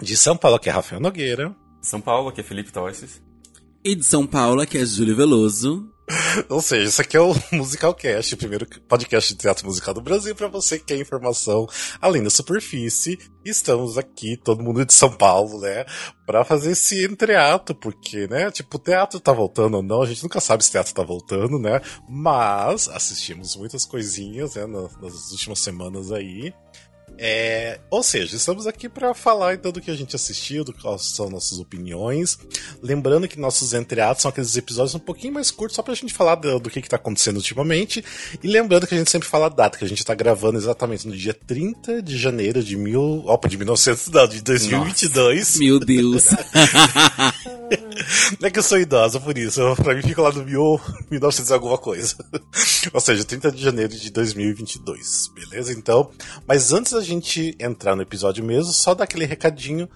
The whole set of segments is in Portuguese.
De São Paulo, que é Rafael Nogueira. São Paulo, que é Felipe Tostes. E de São Paulo, que é Júlio Veloso. Ou seja, isso aqui é o Musicalcast, o primeiro podcast de teatro musical do Brasil, para você que quer informação além da superfície. Estamos aqui, todo mundo de São Paulo, né? Pra fazer esse entreato, porque, né? Tipo, o teatro tá voltando ou não, a gente nunca sabe se o teatro tá voltando, né? Mas assistimos muitas coisinhas, né, nas últimas semanas aí. É, ou seja, estamos aqui para falar então do que a gente assistiu, do quais são nossas opiniões. Lembrando que nossos entreatos são aqueles episódios um pouquinho mais curtos, só pra gente falar do, do que, que tá acontecendo ultimamente. E lembrando que a gente sempre fala a data, que a gente tá gravando exatamente no dia 30 de janeiro de mil. Opa, de 1900, não, de 2022. Nossa, meu Deus! não é que eu sou idosa por isso, pra mim fica lá no mil, 1900 alguma coisa. ou seja, 30 de janeiro de 2022, beleza? Então, mas antes da gente entrar no episódio mesmo, só dar aquele recadinho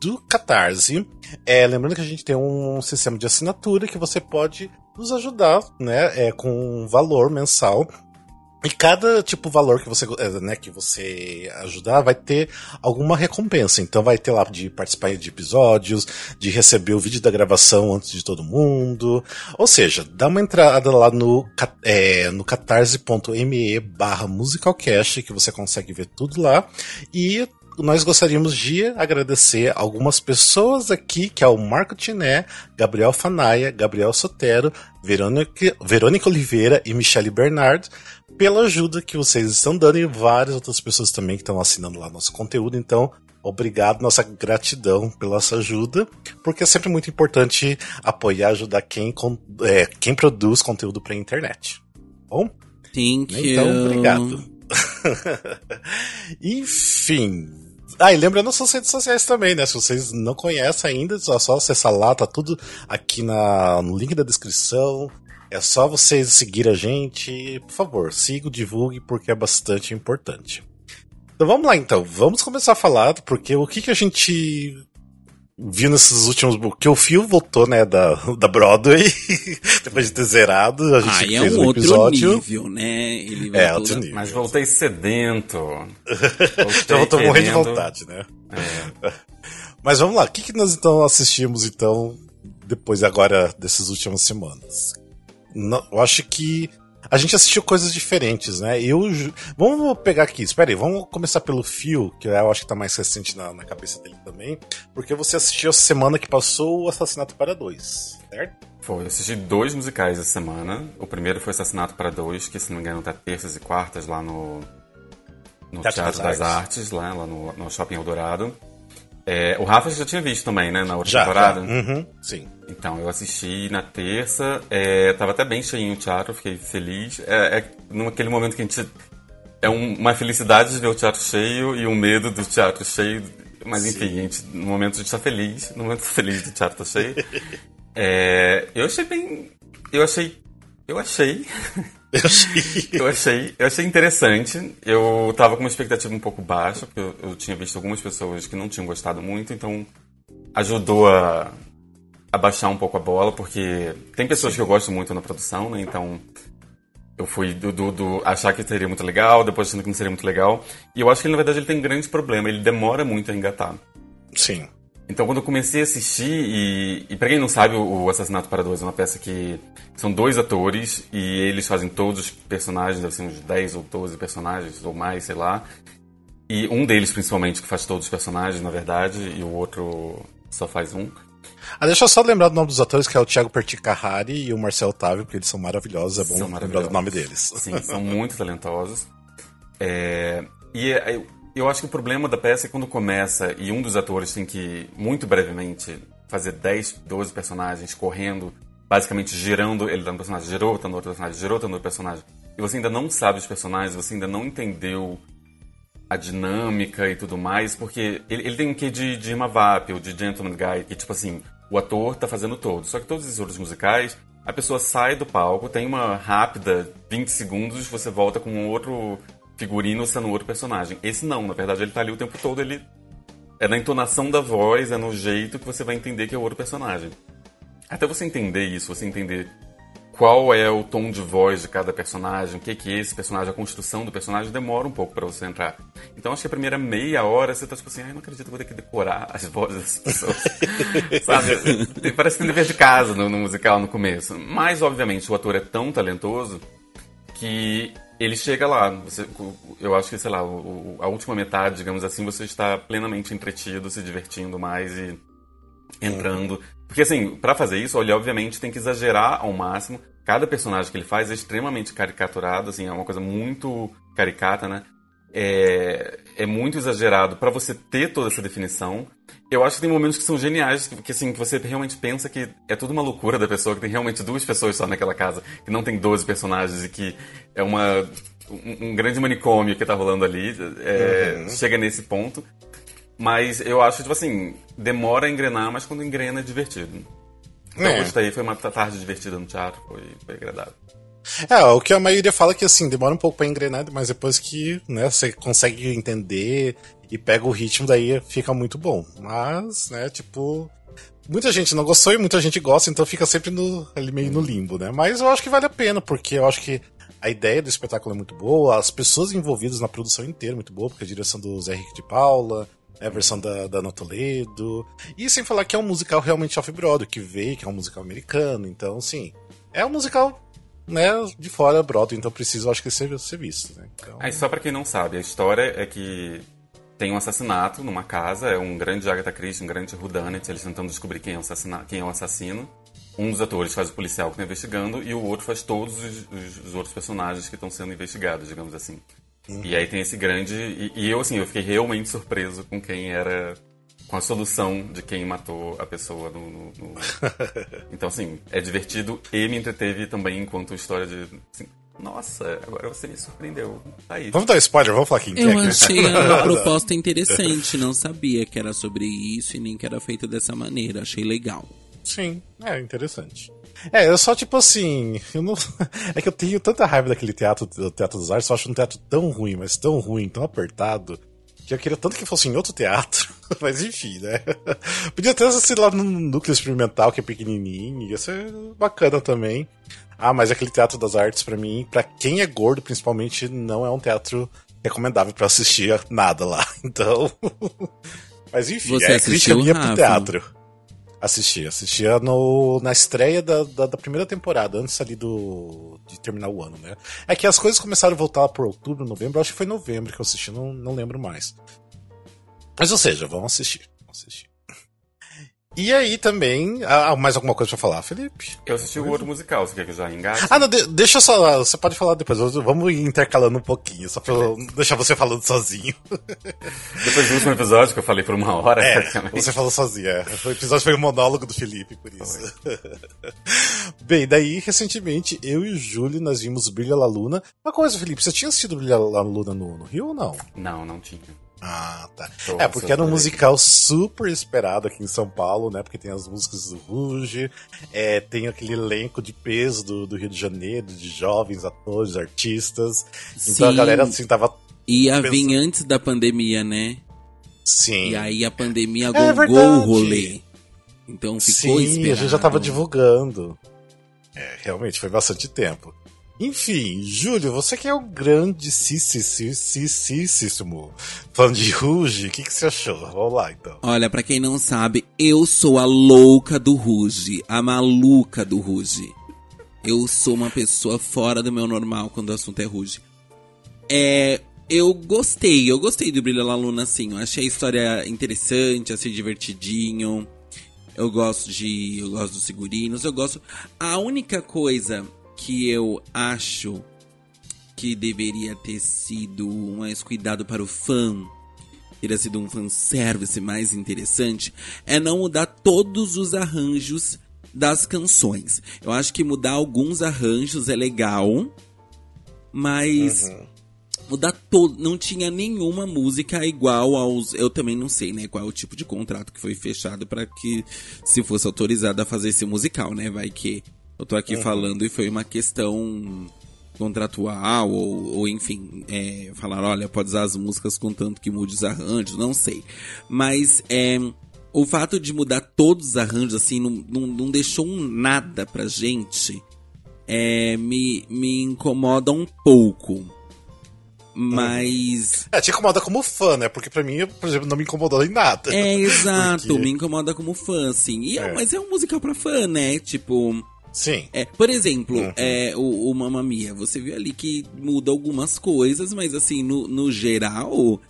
do Catarse. É, lembrando que a gente tem um sistema de assinatura que você pode nos ajudar, né, é, com um valor mensal. E cada tipo valor que você, é, né, que você ajudar vai ter alguma recompensa. Então vai ter lá de participar de episódios, de receber o vídeo da gravação antes de todo mundo. Ou seja, dá uma entrada lá no, é, no catarse.me barra musicalcast que você consegue ver tudo lá. E nós gostaríamos de agradecer algumas pessoas aqui, que é o Marco Tiné, Gabriel Fanaia, Gabriel Sotero, Verônica, Verônica Oliveira e Michele Bernard, pela ajuda que vocês estão dando e várias outras pessoas também que estão assinando lá nosso conteúdo. Então, obrigado, nossa gratidão pela sua ajuda, porque é sempre muito importante apoiar, ajudar quem, é, quem produz conteúdo para a internet. Bom? Thank então, you. obrigado. Enfim. Ah, e lembrando nossas redes sociais também, né? Se vocês não conhecem ainda, é só acessar lá, tá tudo aqui na, no link da descrição. É só vocês seguir a gente. Por favor, siga, divulgue, porque é bastante importante. Então vamos lá então, vamos começar a falar, porque o que, que a gente viu nesses últimos. Que o Phil voltou, né, da, da Broadway, depois de ter zerado. A gente ah, fez é um, um outro episódio. nível, né? Ele É, outro nível. Mas voltei sedento. Já voltou Voltei morrendo de vontade, né? É. Mas vamos lá, o que, que nós então assistimos então, depois agora dessas últimas semanas? Não, eu acho que a gente assistiu coisas diferentes, né? Eu. Vamos pegar aqui, espera aí, vamos começar pelo Fio, que eu acho que tá mais recente na, na cabeça dele também, porque você assistiu essa semana que passou o Assassinato para Dois, certo? Foi, eu assisti dois musicais essa semana. O primeiro foi Assassinato para Dois, que se não me engano tá terças e quartas lá no, no Teatro Teatro, das das, Artes, lá, lá no, no Shopping Eldorado. É, o Rafa já tinha visto também, né, na outra Já, temporada. já. Uhum, sim. Então, eu assisti na terça, é, tava até bem cheinho o teatro, fiquei feliz. É, é naquele momento que a gente. É um- uma felicidade de ver o teatro cheio e um medo do teatro cheio. Mas enfim, a gente, no momento a gente tá feliz, no momento feliz do teatro tá cheio. É, eu achei bem. Eu achei. Eu achei. Eu achei. Eu achei, eu achei interessante. Eu tava com uma expectativa um pouco baixa, porque eu, eu tinha visto algumas pessoas que não tinham gostado muito, então ajudou a, a baixar um pouco a bola, porque tem pessoas que eu gosto muito na produção, né? Então eu fui do, do, do achar que seria muito legal, depois achando que não seria muito legal. E eu acho que na verdade ele tem um grande problema, ele demora muito a engatar. Sim. Então, quando eu comecei a assistir, e, e pra quem não sabe, o, Assassinato para Dois é uma peça que são dois atores e eles fazem todos os personagens, deve ser uns 10 ou 12 personagens, ou mais, sei lá. E um deles, principalmente, que faz todos os personagens, na verdade, e o outro só faz um. Ah, deixa eu só lembrar do nome dos atores, que é o Thiago Perticahari e o Marcel Otávio, porque eles são maravilhosos, é bom São lembrar do nome deles. Sim, são muito talentosos. É, e eu, acho que o problema da peça é quando começa e um dos atores tem que, muito brevemente, fazer 10, 12 personagens correndo, basicamente girando, ele tá no personagem, girou, tá no outro personagem, girou, tá no outro personagem. E você ainda não sabe os personagens, você ainda não entendeu a dinâmica e tudo mais, porque ele, ele tem um quê de, de Emma Vap ou de Gentleman Guy, que tipo assim, o ator tá fazendo todo. Só que todos esses outros musicais, a pessoa sai do palco, tem uma rápida 20 segundos, você volta com um outro figurino sendo outro personagem. Esse não, na verdade ele tá ali o tempo todo, ele é na entonação da voz, é no jeito que você vai entender que é outro personagem. Até você entender isso, você entender qual é o tom de voz de cada personagem, o que, que é esse personagem, a construção do personagem, demora um pouco para você entrar. Então acho que a primeira meia hora você tá tipo assim, ai, não acredito vou ter que decorar as vozes das pessoas. Sabe? Parece que tem dever de casa no, no musical no começo. Mas, obviamente, o ator é tão talentoso que ele chega lá. Você, eu acho que, sei lá, o, a última metade, digamos assim, você está plenamente entretido, se divertindo mais e entrando. Porque, assim, para fazer isso, ele obviamente tem que exagerar ao máximo. Cada personagem que ele faz é extremamente caricaturado, assim, é uma coisa muito caricata, né? É, é muito exagerado para você ter toda essa definição. Eu acho que tem momentos que são geniais, que, que, assim, que você realmente pensa que é tudo uma loucura da pessoa, que tem realmente duas pessoas só naquela casa, que não tem 12 personagens e que é uma um, um grande manicômio que tá rolando ali. É, uhum. Chega nesse ponto. Mas eu acho, tipo assim, demora a engrenar, mas quando engrena é divertido. Então, é. gostei, foi uma tarde divertida no teatro, foi, foi agradável. É, o que a maioria fala é que assim, demora um pouco pra engrenar, mas depois que né, você consegue entender e pega o ritmo, daí fica muito bom. Mas, né, tipo. Muita gente não gostou e muita gente gosta, então fica sempre no, ali meio no limbo, né? Mas eu acho que vale a pena, porque eu acho que a ideia do espetáculo é muito boa, as pessoas envolvidas na produção inteira é muito boa, porque a direção do Zé Henrique de Paula, é a versão da, da Ana Toledo. E sem falar que é um musical realmente off-Broadway, que veio, que é um musical americano. Então, assim, é um musical né, de fora Broadway, então precisa, acho que, ser, ser visto. Né? Então... Aí, só para quem não sabe, a história é que tem um assassinato numa casa, é um grande Agatha Christie, um grande whodunit, eles tentando descobrir quem é, o quem é o assassino. Um dos atores faz o policial que está investigando e o outro faz todos os, os, os outros personagens que estão sendo investigados, digamos assim. Uhum. E aí tem esse grande. E, e, eu, assim, eu fiquei realmente surpreso com quem era. Com a solução de quem matou a pessoa no. no, no... então, assim, é divertido e me entreteve também enquanto história de. Assim, nossa, agora você me surpreendeu. Tá aí. Vamos dar spoiler, vamos falar quem Eu é achei a proposta interessante, não sabia que era sobre isso e nem que era feito dessa maneira. Achei legal. Sim, é interessante. É, eu só, tipo assim. Eu não... É que eu tenho tanta raiva daquele teatro, do Teatro dos Artes, eu acho um teatro tão ruim, mas tão ruim, tão apertado, que eu queria tanto que fosse em outro teatro. mas enfim, né? Podia ter sido lá no núcleo experimental, que é pequenininho, ia ser bacana também. Ah, mas aquele Teatro das Artes, para mim, para quem é gordo, principalmente, não é um teatro recomendável para assistir nada lá. Então. mas enfim, Você é crítica minha Rafa? pro teatro. Assisti, assistia no, na estreia da, da, da, primeira temporada, antes ali do, de terminar o ano, né? É que as coisas começaram a voltar por outubro, novembro, acho que foi novembro que eu assisti, não, não lembro mais. Mas ou seja, vamos assistir. Vamos assistir. E aí também. Ah, mais alguma coisa pra falar, Felipe? Eu assisti o outro musical, você quer que eu já engate? Ah, não, de, deixa só. Você pode falar depois. Vamos intercalando um pouquinho, só pra deixar você falando sozinho. Depois do último episódio que eu falei por uma hora. É, você falou sozinho, é. O episódio foi um monólogo do Felipe, por isso. Bem, daí, recentemente, eu e o Júlio, nós vimos Brilha La Luna. Uma coisa, Felipe, você tinha assistido Brilha La Luna no, no Rio ou não? Não, não tinha. Ah, tá. é, porque era um musical super esperado aqui em São Paulo, né? Porque tem as músicas do Ruge, é, tem aquele elenco de peso do, do Rio de Janeiro, de jovens atores, artistas. Sim. Então a galera, assim, tava. Ia pensando... vir antes da pandemia, né? Sim. E aí a pandemia é gongou o rolê. Então ficou Sim, esperado. a gente já tava divulgando. É, realmente, foi bastante tempo. Enfim, Júlio, você que é o grande cicíssimo fã de Ruge, o que, você achou? Vamos lá, então. Olha, para quem não sabe, eu sou a louca do Ruge, a maluca do Ruge. Eu sou uma pessoa fora do meu normal quando o assunto é Ruge. É, eu gostei, eu gostei do Brilha La Luna, assim. Eu achei a história interessante, achei divertidinho. Eu gosto de. Eu gosto dos figurinos, eu gosto. A única coisa que eu acho que deveria ter sido mais cuidado para o fã, teria sido um fanservice mais interessante, é não mudar todos os arranjos das canções. Eu acho que mudar alguns arranjos é legal, mas uhum. mudar todo. Não tinha nenhuma música igual aos. Eu também não sei, né? Qual é o tipo de contrato que foi fechado para que se fosse autorizado a fazer esse musical, né? Vai que eu tô aqui uhum. falando e foi uma questão contratual ou, ou enfim, é, falar, olha, pode usar as músicas contanto que mude os arranjos, não sei. Mas é, o fato de mudar todos os arranjos, assim, não, não, não deixou um nada pra gente é, me, me incomoda um pouco. Mas. É, te incomoda como fã, né? Porque pra mim, por exemplo, não me incomodou em nada. É, exato, Porque... me incomoda como fã, assim. E é. É, mas é um musical pra fã, né? Tipo. Sim. É, por exemplo, uhum. é, o, o Mamma Mia, você viu ali que muda algumas coisas, mas assim, no, no geral,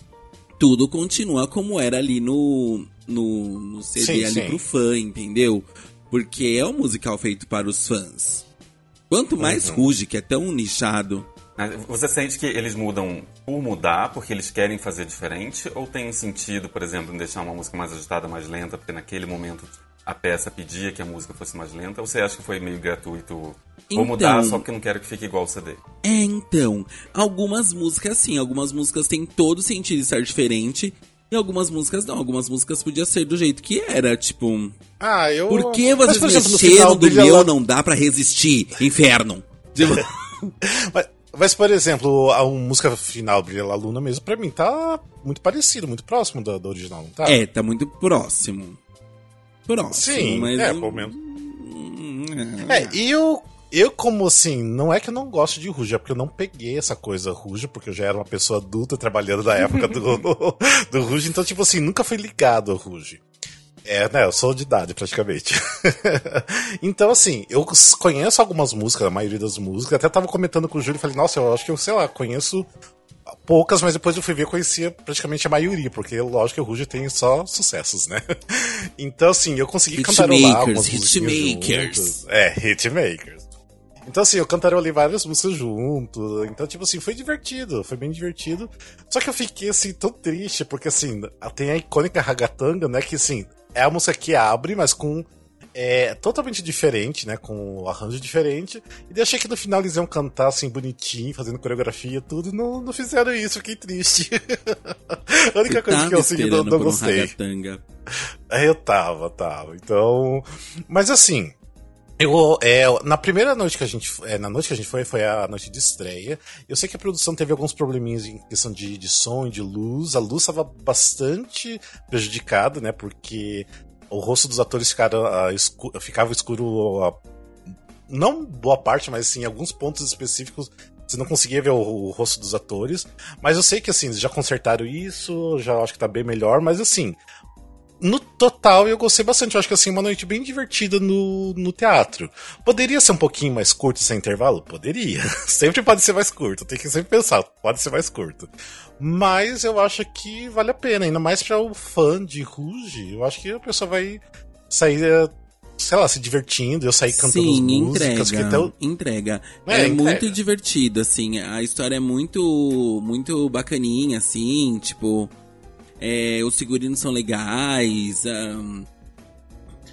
tudo continua como era ali no, no, no CD sim, ali sim. pro fã, entendeu? Porque é um musical feito para os fãs. Quanto mais uhum. Ruge, que é tão nichado. Você sente que eles mudam por mudar, porque eles querem fazer diferente? Ou tem sentido, por exemplo, em deixar uma música mais agitada, mais lenta, porque naquele momento a peça pedia que a música fosse mais lenta? Ou você acha que foi meio gratuito? Vou então, mudar só porque não quero que fique igual o CD. É, então. Algumas músicas, sim. Algumas músicas têm todo sentido estar diferente. E algumas músicas não. Algumas músicas podia ser do jeito que era. Tipo. Ah, eu. Por que vocês Mas, exemplo, mexeram do meu ela... não dá para resistir? Inferno. Tipo... Mas, mas, por exemplo, a música final, Brilha La Luna mesmo, pra mim tá muito parecido, muito próximo da, da original, não tá? É, tá muito próximo. Próximo, Sim, mas... é, pelo menos. É, e eu, eu, como assim, não é que eu não gosto de Ruge, é porque eu não peguei essa coisa Ruge, porque eu já era uma pessoa adulta trabalhando na época do, do Ruge, então, tipo assim, nunca fui ligado ao Ruge. É, né? Eu sou de idade, praticamente. então, assim, eu conheço algumas músicas, a maioria das músicas. Até tava comentando com o Júlio e falei, nossa, eu acho que eu, sei lá, conheço poucas, mas depois eu fui ver, conhecia praticamente a maioria, porque lógico que o Ruge tem só sucessos, né? Então, assim, eu consegui hit cantarolar algumas Hitmakers. É, hitmakers. Então, assim, eu cantarolei várias músicas junto. Então, tipo assim, foi divertido, foi bem divertido. Só que eu fiquei, assim, tão triste, porque, assim, tem a icônica Ragatanga, né? Que, assim, é a música que abre, mas com é totalmente diferente, né? Com o arranjo diferente. E achei que no final eles iam cantar assim, bonitinho, fazendo coreografia e tudo. Não, não fizeram isso, fiquei triste. a única coisa que eu assim, não, não gostei. Um eu tava, tava. Então. Mas assim. Eu, é, na primeira noite que a gente é, na noite que a gente foi, foi a noite de estreia. Eu sei que a produção teve alguns probleminhas em questão de, de som e de luz. A luz estava bastante prejudicada, né? Porque o rosto dos atores ficaram, uh, escu ficava escuro. Uh, não boa parte, mas assim, alguns pontos específicos você não conseguia ver o, o, rosto dos atores. Mas eu sei que assim, já consertaram isso, já acho que tá bem melhor, mas assim, no total eu gostei bastante. Eu acho que assim, uma noite bem divertida no, no teatro. Poderia ser um pouquinho mais curto sem intervalo? Poderia. sempre pode ser mais curto. Tem que sempre pensar, pode ser mais curto. Mas eu acho que vale a pena, ainda mais para o fã de Rouge. Eu acho que a pessoa vai sair sei lá, se divertindo, eu sair cantando Sim, músicas. Entrega, que entrega. É, é entrega. muito divertido, assim. A história é muito, muito bacaninha, assim, tipo é, os figurinos são legais. Um,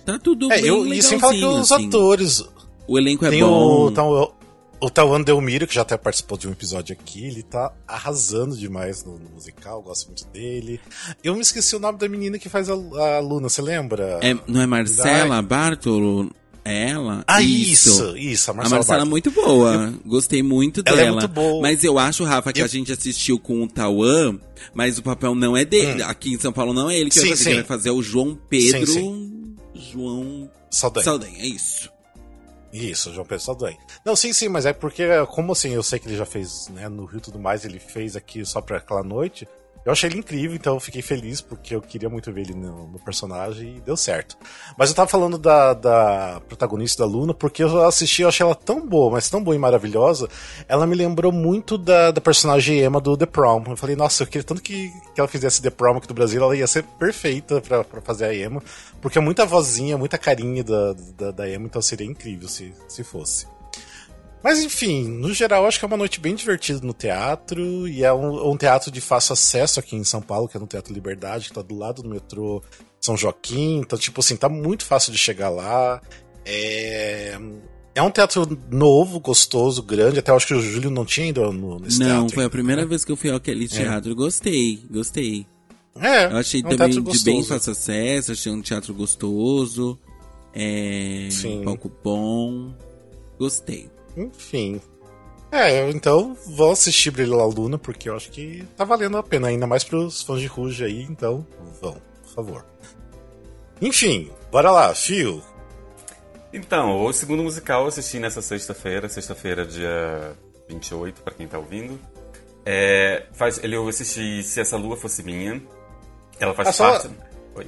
tá tudo é, bem eu, E sem falar que os assim. atores. O elenco é bom. O, tal, o Tawan Delmiro, que já até participou de um episódio aqui, ele tá arrasando demais no, no, musical, gosto muito dele. Eu me esqueci o nome da menina que faz a, a Luna, você lembra? É, não é Marcela Bartolo? Ela? Ah, isso, isso, isso a Marcela. A Marcela é muito boa. Gostei muito ela é dela. É muito boa. Mas eu acho, Rafa, que eu... a gente assistiu com o Tauan, mas o papel não é dele. Hum. Aqui em São Paulo não é ele que sim, vai fazer. Sim. Quem vai fazer é o João Pedro. Sim, sim. João. Saldanha. Saldanha, é isso. Isso, João Pedro Saldanha. Não, sim, sim, mas é porque, como assim, eu sei que ele já fez, né, no Rio e tudo mais, ele fez aqui só pra aquela noite. Eu achei ele incrível, então eu fiquei feliz porque eu queria muito ver ele no, no personagem e deu certo. Mas eu tava falando da, da, protagonista da Luna porque eu assisti, eu achei ela tão boa, mas tão boa e maravilhosa. Ela me lembrou muito da, da personagem Emma do The Prom. Eu falei, nossa, eu queria tanto que, que ela fizesse The Prom aqui do Brasil, ela ia ser perfeita para fazer a Emma, porque é muita vozinha, muita carinha da, da, da Emma, então seria incrível se, se fosse. Mas enfim, no geral, acho que é uma noite bem divertida no teatro. E é um, um, teatro de fácil acesso aqui em São Paulo, que é no Teatro Liberdade, que tá do lado do metrô São Joaquim. Então, tipo assim, tá muito fácil de chegar lá. É. É um teatro novo, gostoso, grande. Até acho que o Júlio não tinha ido no, nesse não, teatro. Não, foi a primeira vez que eu fui àquele é. teatro. É. Gostei, gostei. É, eu achei é um também de bem fácil acesso, achei um teatro gostoso. É. Sim. palco bom. Gostei. Enfim. É, então vou assistir Brilho La Luna, porque eu acho que tá valendo a pena, ainda mais pros fãs de Rouge aí, então vão, por favor. Enfim, bora lá, Fio. Então, o segundo musical eu assisti nessa sexta-feira, sexta-feira, dia 28, para quem tá ouvindo. É, faz, ele, eu assisti Se Essa Lua Fosse Minha. Ela faz É parte.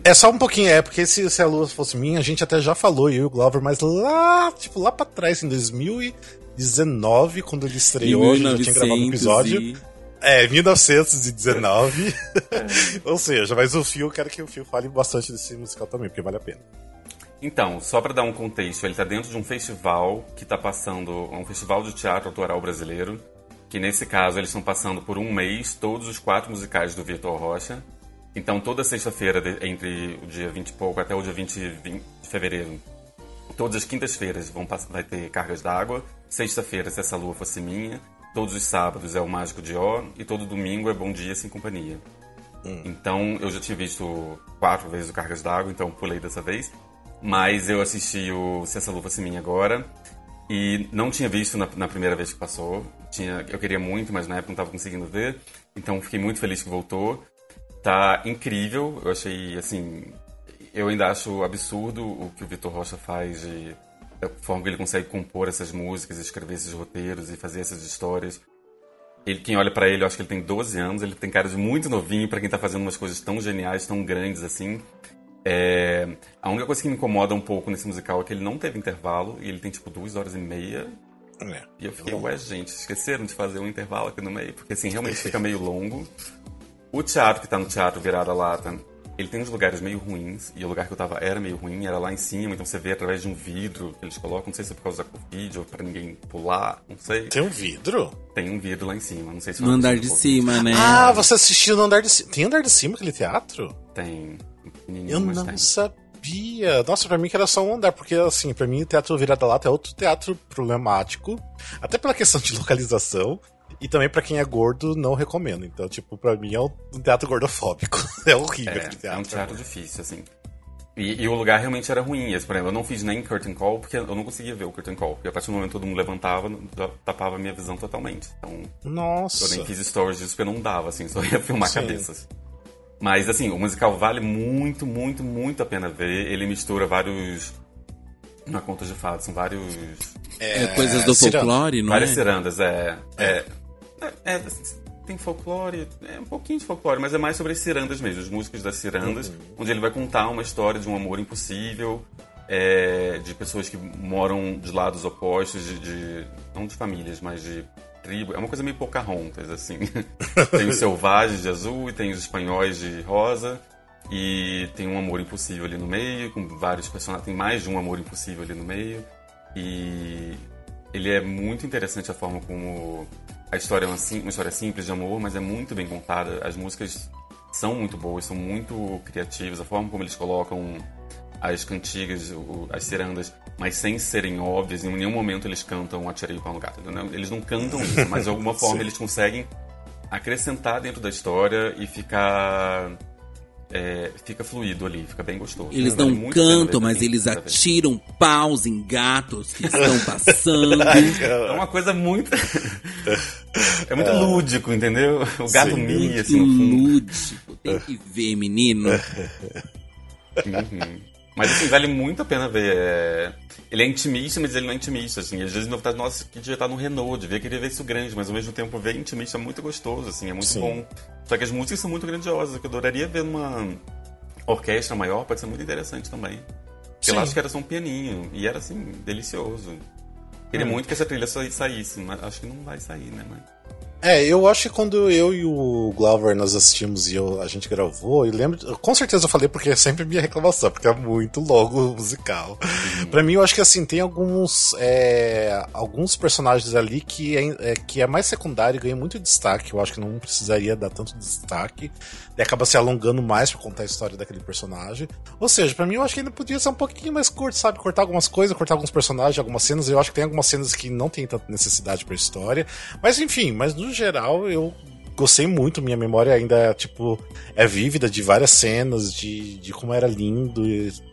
É só um pouquinho, é, porque se, se a lua fosse minha, a gente até já falou, eu e o Glover, mas lá, tipo, lá pra trás, em 2019, quando ele estreou, a gente já tinha gravado um 1900 episódio. e- É, 1919. Ou seja, mas o Fio, quero que o Fio fale bastante desse musical também, porque vale a pena. Então, só para dar um contexto, ele está dentro de um festival que está passando, um festival de teatro autoral brasileiro, que nesse caso eles estão passando por um mês todos os quatro musicais do Vitor Rocha. Então, toda sexta-feira, entre o dia 20 e pouco até o dia 20, 20 de fevereiro, todas as quintas-feiras vão vai ter cargas d'água. Sexta-feira, se essa lua fosse minha. Todos os sábados é o Mágico de Ó. E todo domingo é Bom Dia Sem Companhia. Então, eu já tinha visto quatro vezes o Cargas d'Água, então pulei dessa vez. Mas eu assisti o Se Essa Luva Fosse Minha agora. E não tinha visto na, na primeira vez que passou. Tinha, eu queria muito, mas na época não estava conseguindo ver. Então, fiquei muito feliz que voltou. Tá incrível. Eu achei, assim... Eu ainda acho absurdo o que o Vitor Rocha faz de... A forma que ele consegue compor essas músicas, escrever esses roteiros e fazer essas histórias. Ele, quem olha pra ele, eu acho que ele tem 12 anos, ele tem cara de muito novinho pra quem tá fazendo umas coisas tão geniais, tão grandes assim. É, a única coisa que me incomoda um pouco nesse musical é que ele não teve intervalo e ele tem tipo duas horas e meia. É. E eu fiquei, ué, gente, esqueceram de fazer um intervalo aqui no meio, porque assim, realmente fica meio longo. O teatro que tá no teatro virada lata, ele tem uns lugares meio ruins, e o lugar que eu tava era meio ruim, era lá em cima, então você vê através de um vidro que eles colocam, não sei se é por causa da Covid ou pra ninguém pular, não sei. Tem um vidro? Tem um vidro lá em cima, não sei se No andar de cima, né? Ah, você assistiu no andar de cima. Tem andar de cima aquele teatro? Tem. um pequenininho, Eu não tem. sabia. Nossa, pra mim que era só um andar, porque assim, pra mim o Teatro Virada Lata é outro teatro problemático, até pela questão de localização, e também pra quem é gordo, não recomendo. Então, tipo, pra mim é um teatro gordofóbico. É horrível aquele É, teatro. é um teatro difícil, assim. E, e o lugar realmente era ruim. Esse, por exemplo, eu não fiz nem curtain call porque eu não conseguia ver o curtain call. Porque a partir do momento que todo mundo levantava, tapava a minha visão totalmente. Então, Nossa. eu nem fiz stories disso porque não dava, assim, só ia filmar Sim. cabeças. Mas, assim, o musical vale muito, muito, muito a pena ver. Ele mistura vários. Não é contos de fadas, são vários. É, coisas do ciranda. folclore, não várias é? cirandas, é. É, é, é, tem folclore, é um pouquinho de folclore, mas é mais sobre as cirandas mesmo, os músicos das cirandas, onde ele vai contar uma história de um amor impossível, é, de pessoas que moram de lados opostos, de, de- não de famílias, mas de tribo. É uma coisa meio Pocahontas, assim. tem os selvagens de azul e tem os espanhóis de rosa. E tem um amor impossível ali no meio, com vários personagens. Tem mais de um amor impossível ali no meio. E ele é muito interessante a forma como a história é uma, uma história simples de amor, mas é muito bem contada. As músicas são muito boas, são muito criativas. A forma como eles colocam as cantigas, as cirandas, mas sem serem óbvias. Em nenhum momento eles cantam Atirei o pau no gato. entendeu? Eles não cantam isso, mas de alguma forma eles conseguem acrescentar dentro da história e ficar... é, fica fluido ali, fica bem gostoso. Eles Vale não ver cantam, mas quem eles atiram paus em gatos que estão passando. É uma coisa muito. é muito lúdico, entendeu? O gato Sim. mia, assim, no fundo. lúdico. Tem que ver, menino. Uhum. Mas assim, vale muito a pena ver. é, Ele é intimista, mas ele não é intimista, assim. Às vezes me vontade, nossa, que devia estar no Renault, devia querer ver isso grande, mas ao mesmo tempo ver intimista é muito gostoso, assim, é muito Sim. bom. Só que as músicas são muito grandiosas, que eu adoraria ver numa orquestra maior, pode ser muito interessante também. Porque eu acho que era só um pianinho, e era assim, delicioso. Queria muito que essa trilha sa- saísse, mas acho que não vai sair, né? Mas... É, eu acho que quando eu e o Glover nós assistimos e eu, a gente gravou, eu lembro. Com certeza eu falei porque é sempre minha reclamação, porque é muito longo o musical. Pra mim, eu acho que assim, tem alguns. é, alguns personagens ali que é, é, que é mais secundário e ganha muito destaque. Eu acho que não precisaria dar tanto destaque. E acaba se alongando mais pra contar a história daquele personagem. Ou seja, pra mim eu acho que ainda podia ser um pouquinho mais curto, sabe? Cortar algumas coisas, cortar alguns personagens, algumas cenas. Eu acho que tem algumas cenas que não tem tanta necessidade pra história. Mas enfim, mas no geral eu gostei muito. Minha memória ainda, tipo, é vívida de várias cenas, de, de como era lindo,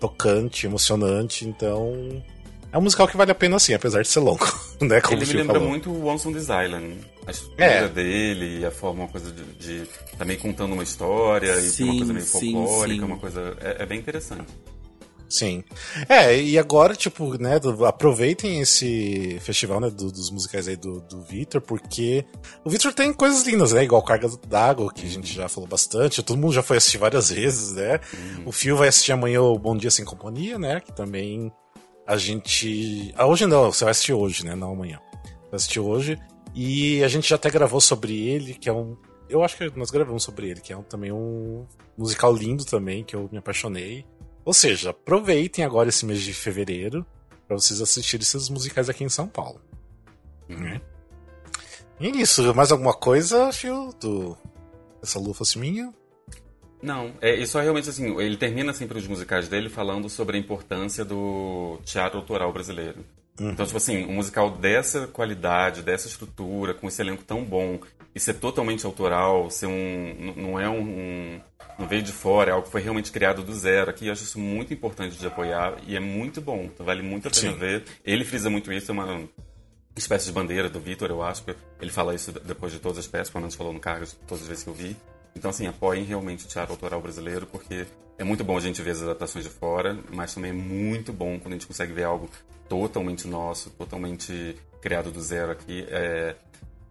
tocante, emocionante. Então. É um musical que vale a pena assim, apesar de ser longo, né? Como Ele o me lembra falou. muito o Once on This Island. A estrutura É. dele, a forma, uma coisa de, de também contando uma história e tem uma Sim, coisa meio sim, folclórica, sim. uma coisa. É, é bem interessante. Sim. É, e agora, tipo, né, do, aproveitem esse festival, né, do, dos musicais aí do, do Victor, porque o Victor tem coisas lindas, né, igual Carga d'Água, que a gente já falou bastante, todo mundo já foi assistir várias vezes, né. Uhum. O Fio vai assistir amanhã o Bom Dia Sem Companhia, né, que também a gente... Ah, hoje não, você vai assistir hoje, né, não amanhã. Vai assistir hoje, e a gente já até gravou sobre ele, que é um... Eu acho que nós gravamos sobre ele, que é um, também um musical lindo também, que eu me apaixonei. Ou seja, aproveitem agora esse mês de fevereiro para vocês assistirem esses musicais aqui em São Paulo. Uhum. E é isso, mais alguma coisa, Fio? Do... Essa lua fosse minha? Não, é, isso é realmente assim, ele termina sempre os musicais dele falando sobre a importância do teatro autoral brasileiro. Uhum. Então, tipo assim, um musical dessa qualidade, dessa estrutura, com esse elenco tão bom, e ser totalmente autoral, ser um. não é um, um não veio de fora, é algo que foi realmente criado do zero aqui. Eu acho isso muito importante de apoiar e é muito bom. Então vale muito a pena Sim. ver. Ele frisa muito isso, é uma espécie de bandeira do Vitor, eu acho. Ele fala isso depois de todas as peças, pelo menos falou no cargo todas as vezes que eu vi. Então, assim, apoiem realmente o teatro autoral brasileiro, porque é muito bom a gente ver as adaptações de fora, mas também é muito bom quando a gente consegue ver algo totalmente nosso, totalmente criado do zero aqui. É,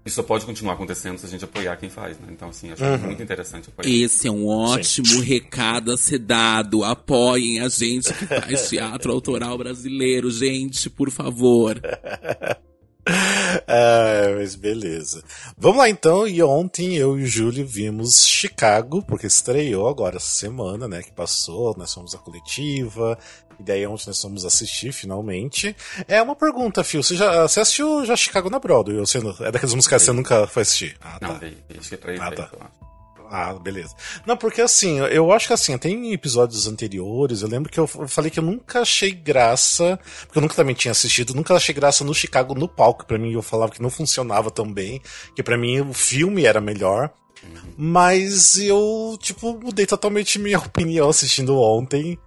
isso só pode continuar acontecendo se a gente apoiar quem faz, né? Então, assim, acho uhum. muito interessante apoiar. Esse é um ótimo Sim. recado a ser dado. Apoiem a gente que faz teatro autoral brasileiro, gente, por favor. ah, mas beleza. Vamos lá então, e ontem eu e o Júlio vimos Chicago, porque estreou agora essa semana, né, que passou, nós fomos a coletiva, e daí onde nós fomos assistir finalmente. É uma pergunta, Phil. Você já você assistiu já Chicago na Broadway? Você, é daquelas músicas que você nunca foi assistir? Ah, tá. Não, vi, vi ah, tá. Ah, beleza. Não, porque assim, eu acho que assim, tem episódios anteriores, eu lembro que eu falei que eu nunca achei graça, porque eu nunca também tinha assistido, nunca achei graça no Chicago no palco, para mim eu falava que não funcionava tão bem, que para mim o filme era melhor. Uhum. Mas eu, tipo, mudei totalmente minha opinião assistindo ontem.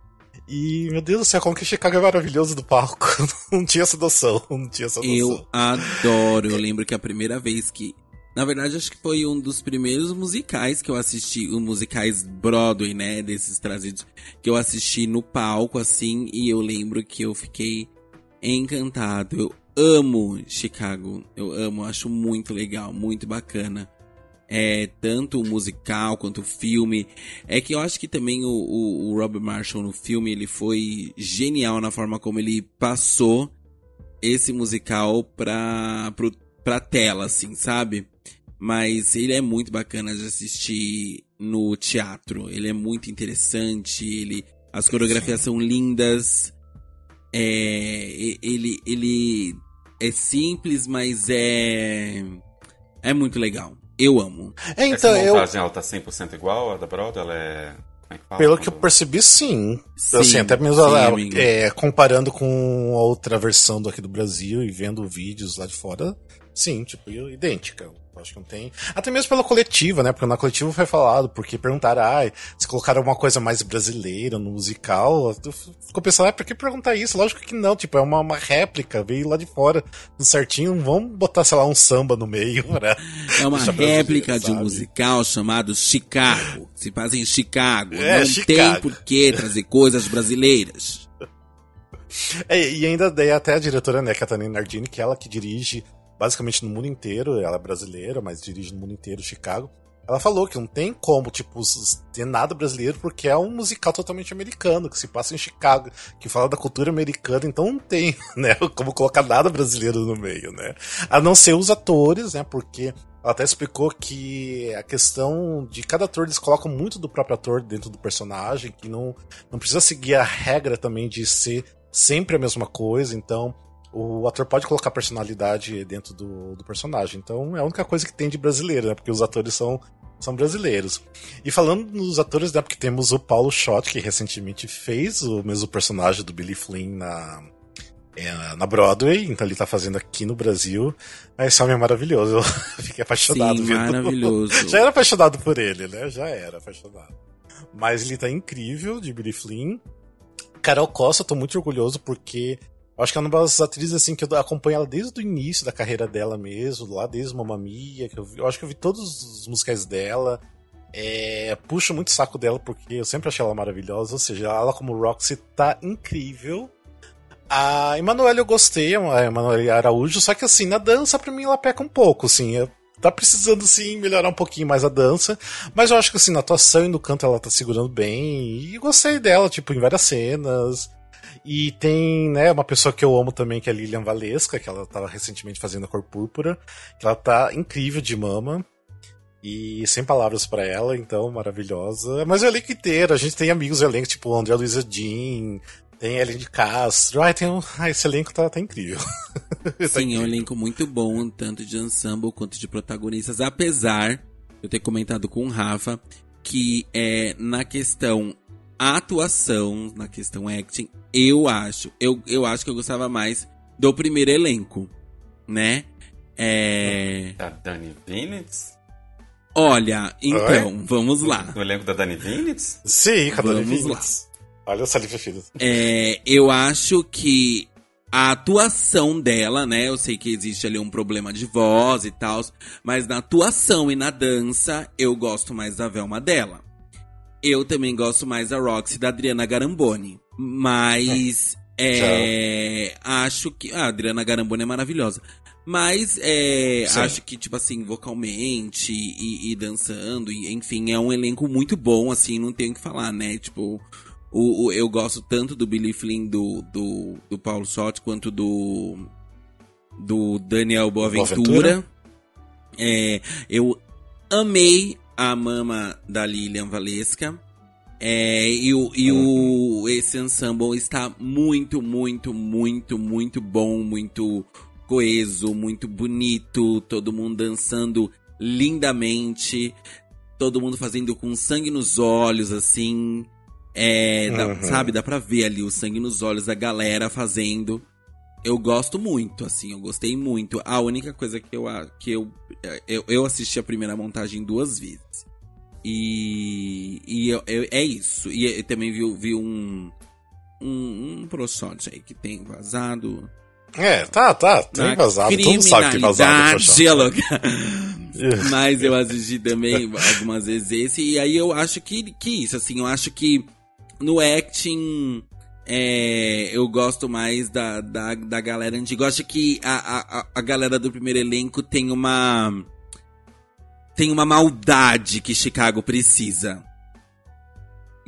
E, meu Deus do céu, como que Chicago é maravilhoso do palco. não tinha essa noção, não tinha essa noção. Eu adoro. Eu lembro que a primeira vez que. Na verdade, acho que foi um dos primeiros musicais que eu assisti, os musicais Broadway, né, desses trazidos, que eu assisti no palco, assim, e eu lembro que eu fiquei encantado. Eu amo Chicago, eu amo, acho muito legal, muito bacana é, tanto o musical quanto o filme. É que eu acho que também o, o, o Robert Marshall no filme ele foi genial na forma como ele passou esse musical pra, pro, pra tela, assim, sabe? Mas ele é muito bacana de assistir no teatro. Ele é muito interessante. Ele, as coreografias são lindas. É, ele, ele é simples, mas é é muito legal. Eu amo. É, então, Essa montagem, eu... ela tá 100% igual a da Broadway? Ela é... é Pelo que eu percebi, sim. sim assim, até mesmo sim, é, comparando com a outra versão daqui do Brasil e vendo vídeos lá de fora, sim, tipo, idêntica. Acho que não tem. Até mesmo pela coletiva, né? Porque na coletiva foi falado, porque perguntaram, ah, se colocaram uma coisa mais brasileira no musical. Ficou pensando, ah, por que perguntar isso? Lógico que não, tipo, é uma, uma réplica, veio lá de fora, tudo certinho, não vamos botar, sei lá, um samba no meio, né? É uma réplica de um musical chamado Chicago. Se faz em Chicago. É, não Chicago. tem por que trazer coisas brasileiras. É, e ainda daí até a diretora, né, Catarina Nardini, que é ela que dirige basicamente no mundo inteiro. Ela é brasileira, mas dirige no mundo inteiro Chicago. Ela falou que não tem como, tipo, ter nada brasileiro porque é um musical totalmente americano, que se passa em Chicago, que fala da cultura americana, então não tem, né, como colocar nada brasileiro no meio, né? A não ser os atores, né, porque ela até explicou que a questão de cada ator, eles colocam muito do próprio ator dentro do personagem, que não, não precisa seguir a regra também de ser sempre a mesma coisa, então o ator pode colocar personalidade dentro do, do personagem. Então é a única coisa que tem de brasileiro, né? Porque os atores são, são brasileiros. E falando nos atores, né? Porque temos o Paulo Schott, que recentemente fez o mesmo personagem do Billy Flynn na, é, na Broadway, então ele tá fazendo aqui no Brasil. Esse homem é maravilhoso, eu fiquei apaixonado. Sim, maravilhoso. Já era apaixonado por ele, né? Já era apaixonado. Mas ele tá incrível, de Billy Flynn. Carol Costa, tô muito orgulhoso porque acho que é uma das atrizes assim que eu acompanho ela desde o início da carreira dela mesmo, lá desde Mamma Mia, que eu, vi, eu acho que eu vi todos os musicais dela. É, puxo muito saco dela porque eu sempre achei ela maravilhosa, ou seja, ela como Roxy tá incrível. A Emanuele eu gostei, a Emanuele Araújo, só que assim, na dança pra mim ela peca um pouco, assim. Tá precisando sim melhorar um pouquinho mais a dança, mas eu acho que assim, na atuação e no canto ela tá segurando bem, e gostei dela, tipo, em várias cenas. E tem, né, uma pessoa que eu amo também, que é a Lilian Valesca, que ela tava recentemente fazendo a cor púrpura, que ela tá incrível de mama. E sem palavras para ela, então, maravilhosa. Mas o elenco inteiro, a gente tem amigos do elenco, tipo André Luiza Jean, tem Ellen de Castro. Ai, tem um... Ai, esse elenco tá, tá incrível. tá Sim, incrível. é um elenco muito bom, tanto de ensemble quanto de protagonistas. Apesar de eu ter comentado com o Rafa que é na questão atuação, na questão acting, eu acho, eu, eu acho que eu gostava mais do primeiro elenco, né? É... Da Dani Vinitz? Olha, então, Oi? vamos lá. No elenco da Dani Vinitz? Sim, com a Dani Vinitz. Olha o saliva fina. É, eu acho que a atuação dela, né? Eu sei que existe ali um problema de voz e tal, mas na atuação e na dança, eu gosto mais da Velma dela. Eu também gosto mais da Roxy da Adriana Garamboni. Mas é, é acho que. Ah, a Adriana Garamboni é maravilhosa. Mas é, acho que, tipo assim, vocalmente e, e, dançando, e, enfim, é um elenco muito bom, assim, não tenho o que falar, né? Tipo, o, o, eu gosto tanto do Billy Flynn, do, do, do Paulo Sott, quanto do, do Daniel Boaventura. Boaventura. É, eu amei a mama da Lilian Valesca. É, e o, e o, esse ensemble está muito, muito, muito, muito bom, muito coeso, muito bonito, todo mundo dançando lindamente, todo mundo fazendo com sangue nos olhos, assim. É, dá, uhum. sabe, dá pra ver ali o sangue nos olhos da galera fazendo. Eu gosto muito, assim, eu gostei muito. A única coisa que eu que eu, eu, eu assisti a primeira montagem duas vezes. E, e eu, eu, é isso. E eu também vi, vi um, um, um ProShot aí que tem vazado. É, tá, tá, tem vazado. Todo mundo sabe que tem vazado. Mas eu assisti também algumas vezes esse. E aí eu acho que, que isso, assim, eu acho que no acting. É, eu gosto mais da, da, da galera antiga. Eu acho que a, a, a galera do primeiro elenco tem uma tem uma maldade que Chicago precisa.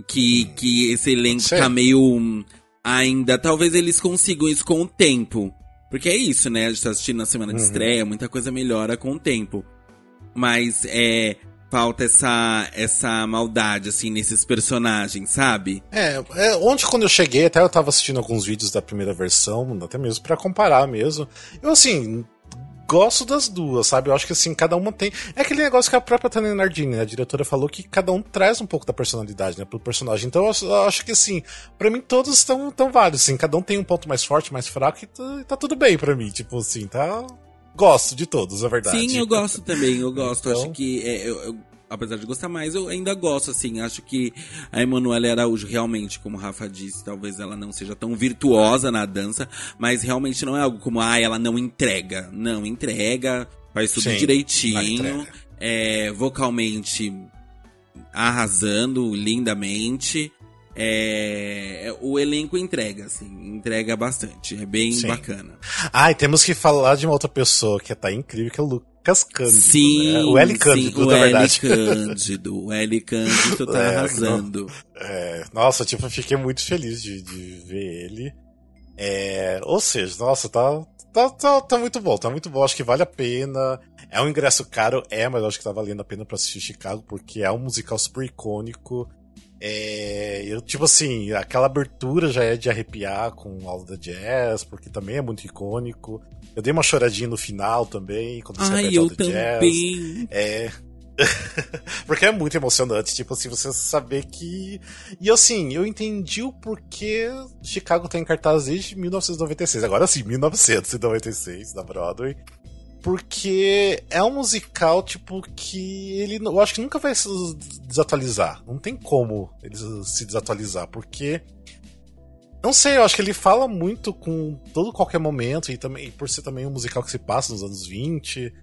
Que, que esse elenco tá meio ainda. Talvez eles consigam isso com o tempo. Porque é isso, né? A gente tá assistindo na semana de uhum. estreia, muita coisa melhora com o tempo. Mas é. Falta essa, essa maldade, assim, nesses personagens, sabe? É, é, ontem quando eu cheguei, até eu tava assistindo alguns vídeos da primeira versão, até mesmo para comparar mesmo. Eu, assim, gosto das duas, sabe? Eu acho que assim, cada uma tem. É aquele negócio que a própria Tânia Nardini, né? a diretora, falou que cada um traz um pouco da personalidade, né? Pro personagem. Então eu acho que assim, para mim todos estão tão válidos, assim, cada um tem um ponto mais forte, mais fraco e tá, tá tudo bem para mim. Tipo assim, tá. Gosto de todos, é verdade. Sim, eu gosto também, eu gosto. Então... Acho que é, eu, eu apesar de gostar mais, eu ainda gosto, assim. Acho que a Emanuela Araújo, realmente, como o Rafa disse, talvez ela não seja tão virtuosa na dança, mas realmente não é algo como, ah, ela não entrega. Não, entrega, faz tudo Sim, direitinho. É, vocalmente arrasando lindamente. É, o elenco entrega, assim, entrega bastante, é bem Sim. bacana. Ah, e temos que falar de uma outra pessoa que tá incrível, que é o Lucas Cândido. Sim, né? o L Cândido, sim, o L Cândido. O L Cândido tá é, arrasando. É, nossa, tipo, eu fiquei muito feliz de, de ver ele. É, ou seja, nossa, tá, tá, tá, tá, muito bom, tá muito bom. Acho que vale a pena. É um ingresso caro, é, mas acho que tá valendo a pena pra assistir Chicago, porque é um musical super icônico. É, eu, tipo assim, aquela abertura já é de arrepiar com aula da jazz, porque também é muito icônico. Eu dei uma choradinha no final também, quando você Ai, eu também. Jazz. É. Porque é muito emocionante, tipo assim, você saber que. E assim, eu entendi o porquê Chicago tá em cartaz desde 1996. Agora sim, 1996, da Broadway. Porque é um musical, tipo, que ele. Eu acho que nunca vai se desatualizar. Não tem como ele se desatualizar, porque não sei, eu acho que ele fala muito com todo qualquer momento, e também por ser também um musical que se passa nos anos 20.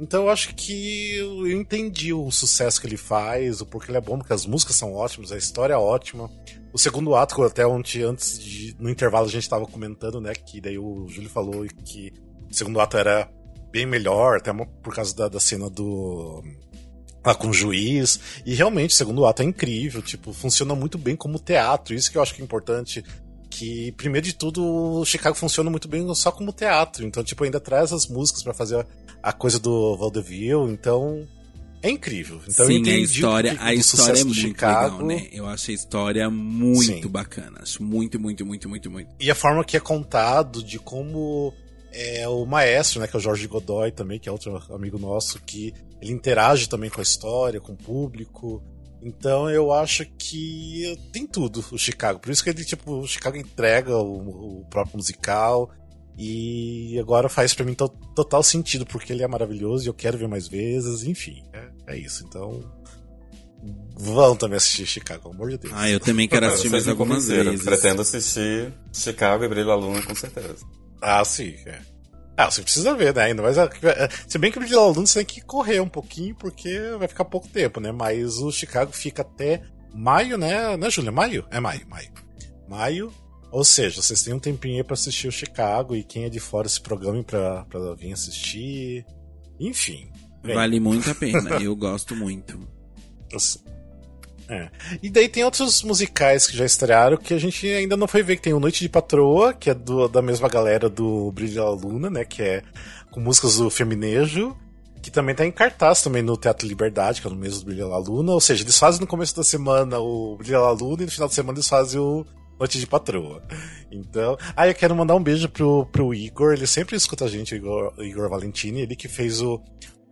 Então eu acho que eu entendi o sucesso que ele faz, o porquê ele é bom, porque as músicas são ótimas, a história é ótima. O segundo ato, até ontem, antes de. No intervalo a gente tava comentando, né? Que daí o Júlio falou que o segundo ato era bem melhor, até por causa da, da cena do. Lá com o juiz. E realmente, o segundo ato é incrível, tipo, funciona muito bem como teatro. Isso que eu acho que é importante que, primeiro de tudo, Chicago funciona muito bem só como teatro. Então, tipo, ainda traz as músicas para fazer a coisa do vaudeville. Então, é incrível. Então, Sim, a história, a história é muito Chicago. legal, né? Eu acho a história muito Sim. bacana. Acho muito, muito, muito, muito, muito. E a forma que é contado, de como é o maestro, né, que é o Jorge Godoy também, que é outro amigo nosso, que ele interage também com a história, com o público. Então eu acho que tem tudo o Chicago. Por isso que ele, tipo, o Chicago entrega o, o próprio musical. E agora faz para mim to total sentido, porque ele é maravilhoso e eu quero ver mais vezes, enfim. É, é isso. Então. Vão também assistir Chicago, pelo amor de Deus. Ah, eu também quero assistir mais algumas vezes. Pretendo assistir Chicago e Brilho a Luna com certeza. Ah, sim, é. Ah, você precisa ver, né? Ainda mais. Se bem que o Luna você tem que correr um pouquinho, porque vai ficar pouco tempo, né? Mas o Chicago fica até maio, né? Né, Júlia? Maio? É maio, maio. Maio. Ou seja, vocês têm um tempinho aí pra assistir o Chicago e quem é de fora se programe pra, pra vir assistir. Enfim. Vem. Vale muito a pena, eu gosto muito. É. E daí tem outros musicais que já estrearam que a gente ainda não foi ver, que tem o Noite de Patroa, que é do, da mesma galera do Brilho da Luna, né? Que é com músicas do Feminejo, que também tá em cartaz também no Teatro Liberdade, que é no mês do Brilho da Luna. Ou seja, eles fazem no começo da semana o Brilho da Luna e no final de semana eles fazem o Noite de Patroa. Então. Ah, eu quero mandar um beijo pro, pro Igor, ele sempre escuta a gente, Igor, Igor Valentini, ele que fez o,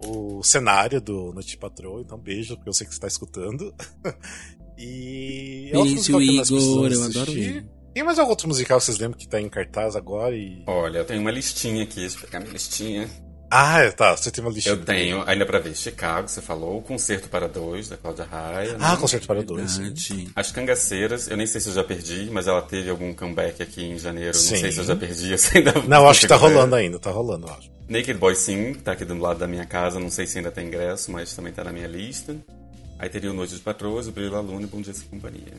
o cenário do Noite Patrol, então beijo, porque eu sei que você tá escutando. e. É beijo, Igor, eu adoro ele. Tem mais algum outro musical que vocês lembram que tá em cartaz agora? E... Olha, eu tenho uma listinha aqui, deixa eu pegar minha listinha. Ah, tá, você tem uma listinha. Eu tenho, ainda pra ver, Chicago, você falou, o Concerto para Dois, da Cláudia Raia. Ah, né? Concerto para Dois. As Cangaceiras, eu nem sei se eu já perdi, mas ela teve algum comeback aqui em janeiro, Sim. não sei se eu já perdi, assim, ainda... Não, acho que tá rolando ainda, tá rolando, eu acho. Naked Boy Sim, tá aqui do lado da minha casa, não sei se ainda tem ingresso, mas também tá na minha lista. Aí teria o Noite de Patroas, o Brilho Aluno e Bom Dia Sem Companhia.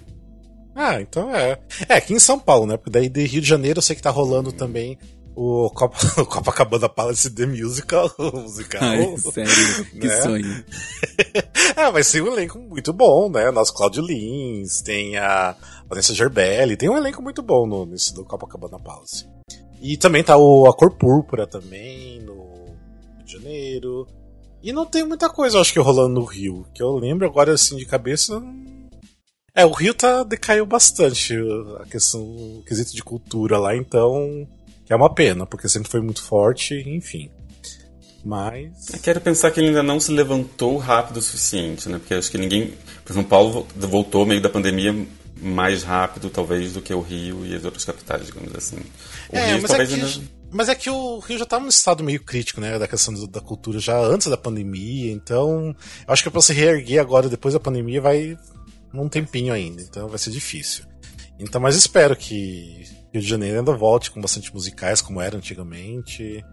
Ah, então é. É, aqui em São Paulo, né? Porque daí de Rio de Janeiro eu sei que tá rolando hum. também o Copa, o Copacabana Palace The Musical, musical. Ai, sério, que né? sonho. é, vai ser um elenco muito bom, né? Nosso Claudio Lins, tem a Vanessa Gerbelli, tem um elenco muito bom no, nesse do Copacabana Palace. E também tá o A Cor Púrpura também, no Rio de Janeiro. E não tem muita coisa, eu acho que rolando no Rio. Que eu lembro agora, assim, de cabeça. É, o Rio tá decaiu bastante a questão, o quesito de cultura lá, então. Que é uma pena, porque sempre foi muito forte, enfim. Mas. Eu quero pensar que ele ainda não se levantou rápido o suficiente, né? Porque acho que ninguém. Por São Paulo voltou meio da pandemia mais rápido, talvez, do que o Rio e as outras capitais, digamos assim. O é, Rio, mas, é que, ainda... mas é que o Rio já estava num estado meio crítico, né, da questão do, da cultura já antes da pandemia, então eu acho que para se reerguer agora, depois da pandemia, vai um tempinho ainda, então vai ser difícil. Então, mas espero que Rio de Janeiro ainda volte com bastante musicais, como era antigamente,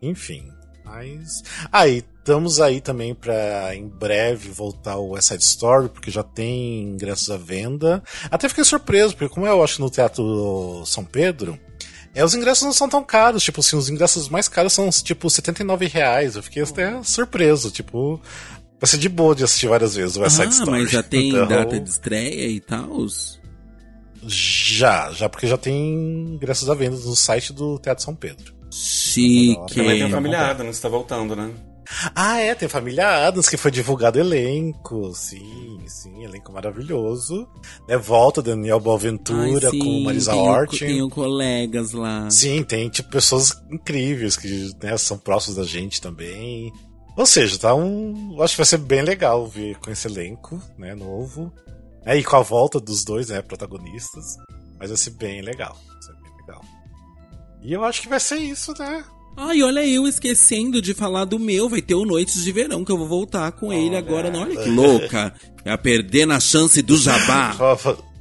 enfim. Mas. Aí, ah, estamos aí também para em breve voltar o West Side Story, porque já tem ingressos à venda. Até fiquei surpreso, porque como eu acho no Teatro São Pedro, é, os ingressos não são tão caros, tipo assim, os ingressos mais caros são tipo 79 reais. Eu fiquei até surpreso, tipo, vai ser de boa de assistir várias vezes o West Side ah, Story. mas já tem então... data de estreia e tal? Já, já porque já tem ingressos à venda no site do Teatro São Pedro. Chique. Também tem a família Adams, tá voltando, né? Ah, é, tem a família Adams, que foi divulgado elenco. Sim, sim, elenco maravilhoso. Né, volta Daniel Boaventura Ai, sim, com Marisa Hort. Tem colegas lá. Sim, tem tipo pessoas incríveis que né, são próximos da gente também. Ou seja, tá um. Acho que vai ser bem legal ver com esse elenco, né, novo. É, e com a volta dos dois, né, protagonistas. Mas vai ser bem legal. Vai ser bem legal. E eu acho que vai ser isso, né? Ai, olha eu esquecendo de falar do meu. Vai ter o Noites de Verão, que eu vou voltar com ele agora. Não, olha que louca. É a perder na chance do jabá.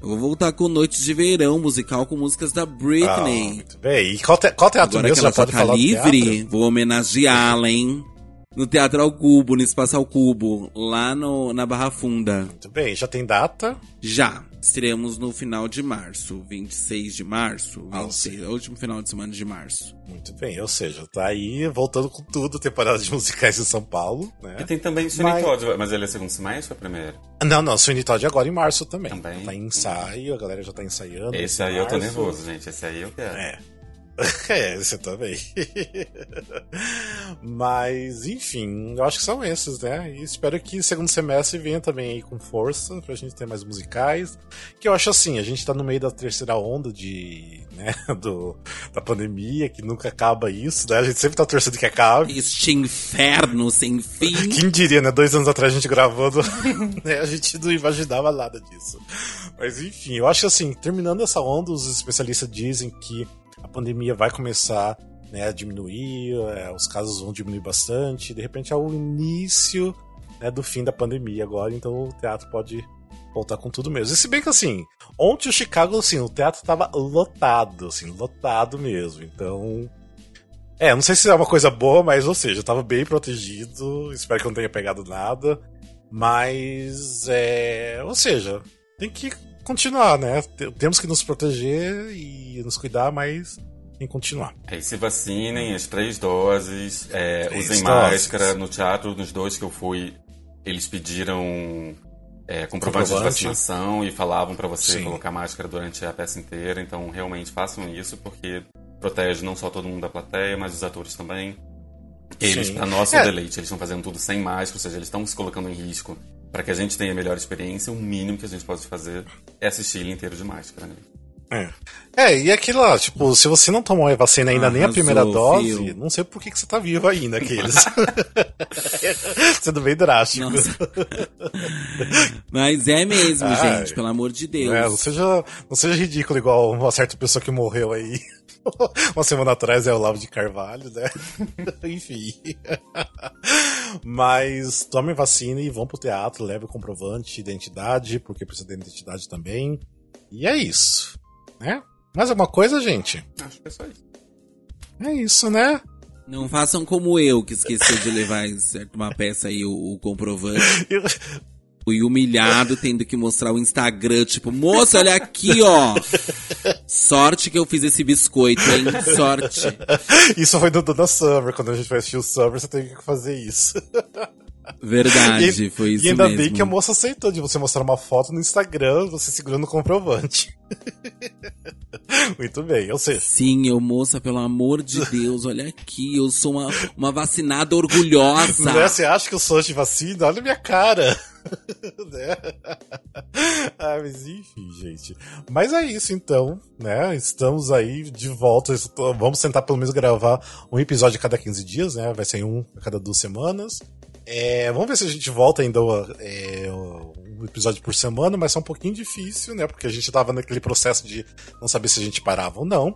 Eu vou voltar com Noites de Verão, musical com músicas da Britney. Ah, muito bem. E qual, te, qual teatro Agora mesmo? Já pode tá falar livre, vou homenageá-la, hein? No Teatro ao Cubo, no Espaço ao Cubo, lá no, na Barra Funda. Muito bem, já tem data? Já. Estreamos no final de março, 26 de março, Ah, 26, é último final de semana de março. Muito bem, ou seja, tá aí voltando com tudo, temporada de musicais em São Paulo, né? E tem também Sweeney Mas- Todd, mas ele é segundo semestre ou é primeiro? Não, não, Sweeney Todd agora em março também. Também. Tá em ensaio, a galera já tá ensaiando. Esse aí eu tô março. nervoso, gente. Esse aí eu quero. É. É, você também. Mas, enfim, eu acho que são esses, né? E espero que segundo semestre venha também aí com força pra gente ter mais musicais. Que eu acho assim, a gente tá no meio da terceira onda de, né, do, da pandemia, que nunca acaba isso, né? A gente sempre tá torcendo que acabe. Este inferno sem fim. Quem diria, né? Dois anos atrás a gente gravando, né? A gente não imaginava nada disso. Mas enfim, eu acho assim, terminando essa onda, os especialistas dizem que a pandemia vai começar né, a diminuir, é, os casos vão diminuir bastante, de repente é o início né, do fim da pandemia agora, então o teatro pode voltar com tudo mesmo. E se bem que assim, ontem o Chicago, assim, o teatro tava lotado, assim, lotado mesmo, então... É, não sei se é uma coisa boa, mas, ou seja, eu tava bem protegido, espero que eu não tenha pegado nada, mas, é... Ou seja, tem que continuar, né? Temos que nos proteger e nos cuidar, mas tem que continuar. É, e se vacinem, as três doses, é, Três usem doses. máscara. No teatro, nos dois que eu fui, eles pediram é, comprovante de vacinação e falavam pra você Sim. colocar máscara durante a peça inteira. Então, realmente façam isso, porque protege não só todo mundo da plateia, mas os atores também. Eles, pra nosso É. deleite, eles estão fazendo tudo sem máscara, ou seja, eles estão se colocando em risco. Para que a gente tenha a melhor experiência, o mínimo que a gente pode fazer é assistir ele inteiro de máscara. Né? É. É, e aquilo lá, tipo, se você não tomou a vacina ainda nem a primeira dose, Fio. não sei por que, que você tá vivo ainda, aqueles. Sendo bem drástico. Nossa. Mas é mesmo, Ai. gente, pelo amor de Deus. É, não, seja, não seja ridículo igual uma certa pessoa que morreu aí uma semana atrás, é o Lavo de Carvalho, né? Enfim. Mas tomem vacina e vão pro teatro, leve o comprovante de identidade, porque precisa de identidade também. E é isso, né? Mais alguma coisa, gente? Acho que é só isso. É isso, né? Não façam como eu, que esqueceu de levar em certo, uma peça aí o, o comprovante. Eu- Fui humilhado tendo que mostrar o Instagram, tipo, moça, olha aqui, ó. Sorte que eu fiz esse biscoito, hein? Sorte. Isso foi do Dona Summer, quando a gente vai assistir o Summer, você teve que fazer isso. Verdade, E- foi isso E ainda mesmo. bem que a moça aceitou de você mostrar uma foto no Instagram, você segurando o comprovante. Muito bem, ou seja, Sim, eu, moça, pelo amor de Deus, olha aqui, eu sou uma, uma vacinada orgulhosa. né, você acha que eu sou de vacina? Olha a minha cara. né? ah, mas enfim, gente. Mas é isso então, né? Estamos aí de volta. Vamos tentar pelo menos gravar um episódio a cada 15 dias, né? Vai ser um a cada duas semanas. É, vamos ver se a gente volta ainda é, um episódio por semana, mas é um pouquinho difícil, né? Porque a gente tava naquele processo de não saber se a gente parava ou não.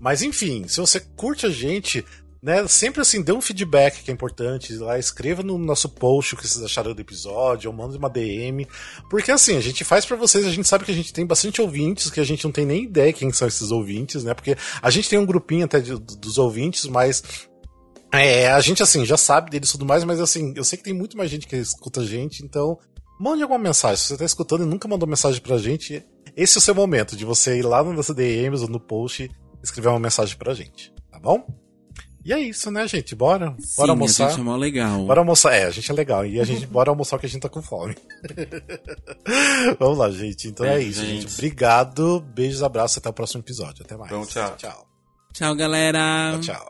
Mas enfim, se você curte a gente, né, sempre assim, dê um feedback que é importante, lá escreva no nosso post o que vocês acharam do episódio, ou manda uma DM, porque assim, a gente faz pra vocês, a gente sabe que a gente tem bastante ouvintes, que a gente não tem nem ideia quem são esses ouvintes, né, porque a gente tem um grupinho até de- dos ouvintes, mas é, a gente assim, já sabe deles e tudo mais, mas assim, eu sei que tem muito mais gente que escuta a gente, então mande alguma mensagem, se você tá escutando e nunca mandou mensagem pra gente, esse é o seu momento de você ir lá no nosso DMs ou no post e escrever uma mensagem pra gente, tá bom? E é isso, né, gente? Bora? Sim, Bora a almoçar? gente é mó legal. Bora almoçar. É, a gente é legal. E a gente bora almoçar que a gente tá com fome. Vamos lá, gente. Então é Beijo, isso, gente. gente. Obrigado. Beijos, abraços. Até o próximo episódio. Até mais. Bom, tchau. Tchau. Tchau, galera. Tchau, tchau.